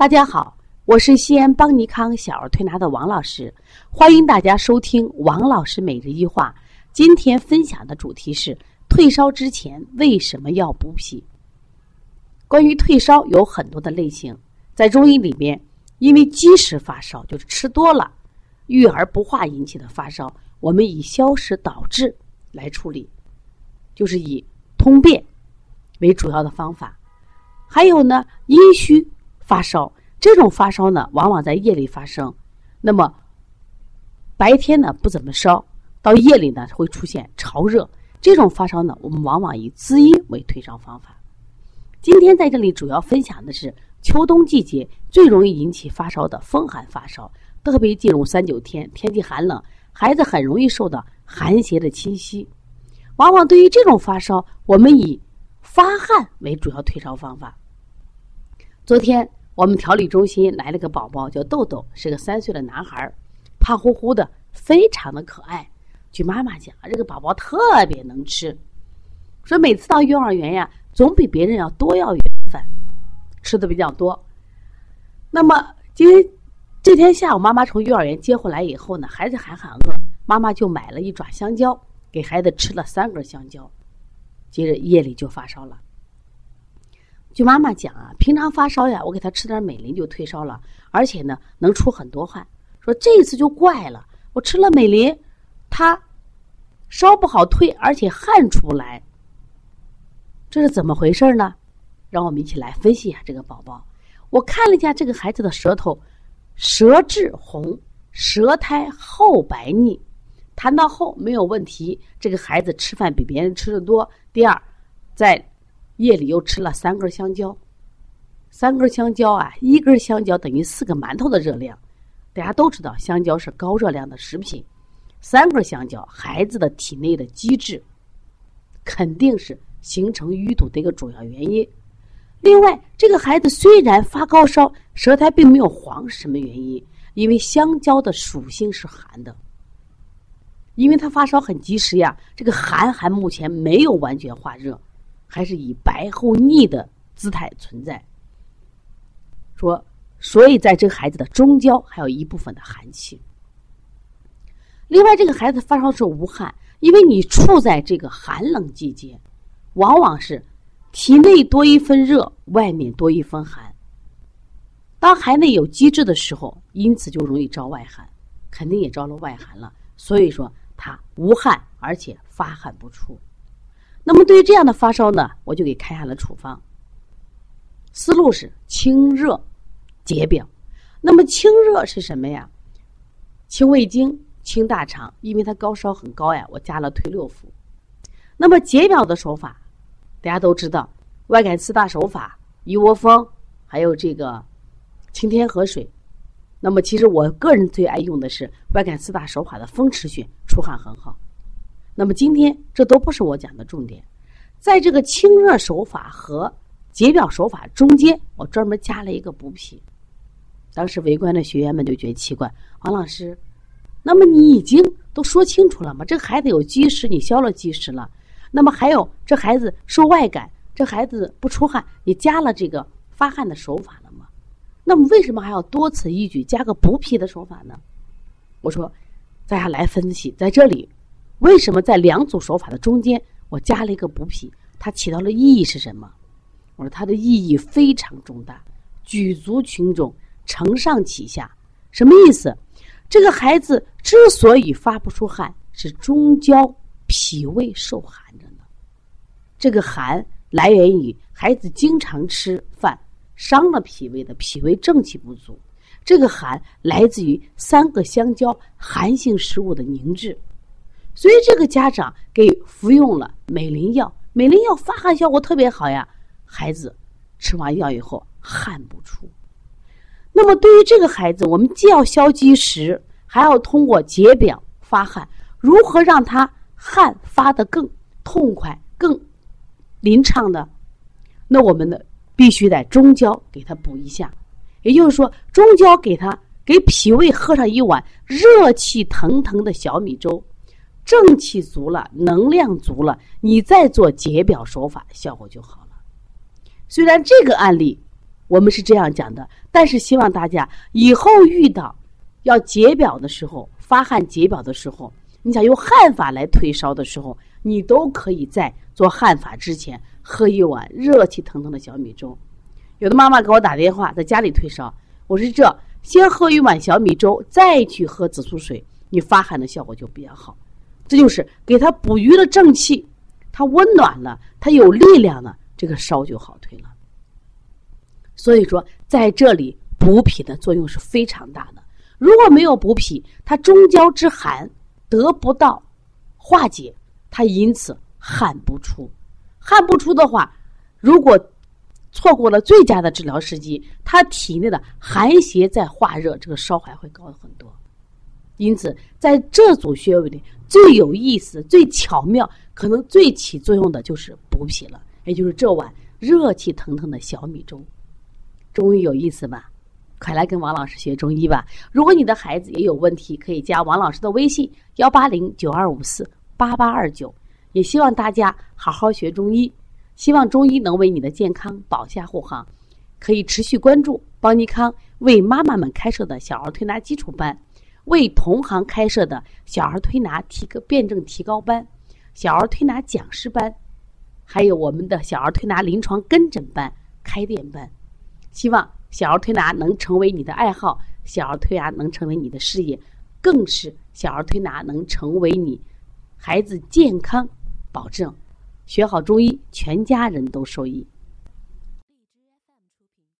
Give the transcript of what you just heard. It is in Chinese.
大家好，我是西安邦尼康小儿推拿的王老师，欢迎大家收听王老师每日一话。今天分享的主题是退烧之前为什么要补脾？关于退烧有很多的类型，在中医里面，因为积食发烧就是吃多了，郁而不化引起的发烧，我们以消食导滞来处理，就是以通便为主要的方法。还有呢，阴虚。发烧这种发烧呢，往往在夜里发生，那么白天呢不怎么烧，到夜里呢会出现潮热。这种发烧呢，我们往往以滋阴为退烧方法。今天在这里主要分享的是秋冬季节最容易引起发烧的风寒发烧，特别进入三九天，天气寒冷，孩子很容易受到寒邪的侵袭。往往对于这种发烧，我们以发汗为主要退烧方法。昨天。我们调理中心来了个宝宝，叫豆豆，是个三岁的男孩，胖乎乎的，非常的可爱。据妈妈讲，这个宝宝特别能吃，说每次到幼儿园呀，总比别人要多要一份，吃的比较多。那么今天这天下午，妈妈从幼儿园接回来以后呢，孩子还很饿，妈妈就买了一爪香蕉，给孩子吃了三根香蕉，接着夜里就发烧了。据妈妈讲啊，平常发烧呀，我给他吃点美林就退烧了，而且呢能出很多汗。说这一次就怪了，我吃了美林，他烧不好退，而且汗出不来，这是怎么回事呢？让我们一起来分析一下这个宝宝。我看了一下这个孩子的舌头，舌质红，舌苔厚白腻，谈到后没有问题。这个孩子吃饭比别人吃的多。第二，在夜里又吃了三根香蕉，三根香蕉啊，一根香蕉等于四个馒头的热量。大家都知道，香蕉是高热量的食品。三根香蕉，孩子的体内的机制肯定是形成淤堵的一个主要原因。另外，这个孩子虽然发高烧，舌苔并没有黄，是什么原因？因为香蕉的属性是寒的，因为他发烧很及时呀，这个寒还目前没有完全化热。还是以白厚腻的姿态存在。说，所以在这个孩子的中焦还有一部分的寒气。另外，这个孩子发烧是无汗，因为你处在这个寒冷季节，往往是体内多一分热，外面多一分寒。当孩内有积滞的时候，因此就容易招外寒，肯定也招了外寒了。所以说，他无汗，而且发汗不出。那么对于这样的发烧呢，我就给开下了处方。思路是清热解表。那么清热是什么呀？清胃经、清大肠，因为它高烧很高呀，我加了推六腑。那么解表的手法，大家都知道，外感四大手法：一窝蜂，还有这个清天河水。那么其实我个人最爱用的是外感四大手法的风池穴，出汗很好。那么今天这都不是我讲的重点，在这个清热手法和解表手法中间，我专门加了一个补脾。当时围观的学员们就觉得奇怪，王老师，那么你已经都说清楚了吗？这孩子有积食，你消了积食了，那么还有这孩子受外感，这孩子不出汗，你加了这个发汗的手法了吗？那么为什么还要多此一举加个补脾的手法呢？我说，大家来分析，在这里。为什么在两组手法的中间，我加了一个补脾？它起到了意义是什么？我说它的意义非常重大，举足轻重，承上启下。什么意思？这个孩子之所以发不出汗，是中焦脾胃受寒着呢。这个寒来源于孩子经常吃饭，伤了脾胃的脾胃正气不足。这个寒来自于三个香蕉寒性食物的凝滞。所以这个家长给服用了美林药，美林药发汗效果特别好呀。孩子吃完药以后汗不出。那么对于这个孩子，我们既要消积食，还要通过解表发汗。如何让他汗发的更痛快、更淋畅呢？那我们呢，必须在中焦给他补一下。也就是说，中焦给他给脾胃喝上一碗热气腾腾的小米粥。正气足了，能量足了，你再做解表手法，效果就好。虽然这个案例我们是这样讲的。但是希望大家以后遇到要解表的时候，发汗解表的时候，你想用汗法来退烧的时候，你都可以在做汗法之前喝一碗热气腾腾的小米粥。有的妈妈给我打电话，在家里退烧，我说这先喝一碗小米粥，再去喝紫苏水，你发汗的效果就比较好。这就是给他补余了正气，他温暖了，他有力量了，这个烧就好退了。所以说，在这里补脾的作用是非常大的。如果没有补脾，它中焦之寒得不到化解，它因此汗不出。汗不出的话，如果错过了最佳的治疗时机，他体内的寒邪在化热，这个烧还会高很多。因此，在这组穴位里最有意思、最巧妙，可能最起作用的就是补脾了，也就是这碗热气腾腾的小米粥。中医有意思吧？快来跟王老师学中医吧！如果你的孩子也有问题，可以加王老师的微信：幺八零九二五四八八二九。也希望大家好好学中医，希望中医能为你的健康保驾护航。可以持续关注邦尼康为妈妈们开设的小儿推拿基础班。为同行开设的小儿推拿提个辩证提高班、小儿推拿讲师班，还有我们的小儿推拿临床跟诊班、开店班，希望小儿推拿能成为你的爱好，小儿推拿能成为你的事业，更是小儿推拿能成为你孩子健康保证。学好中医，全家人都受益。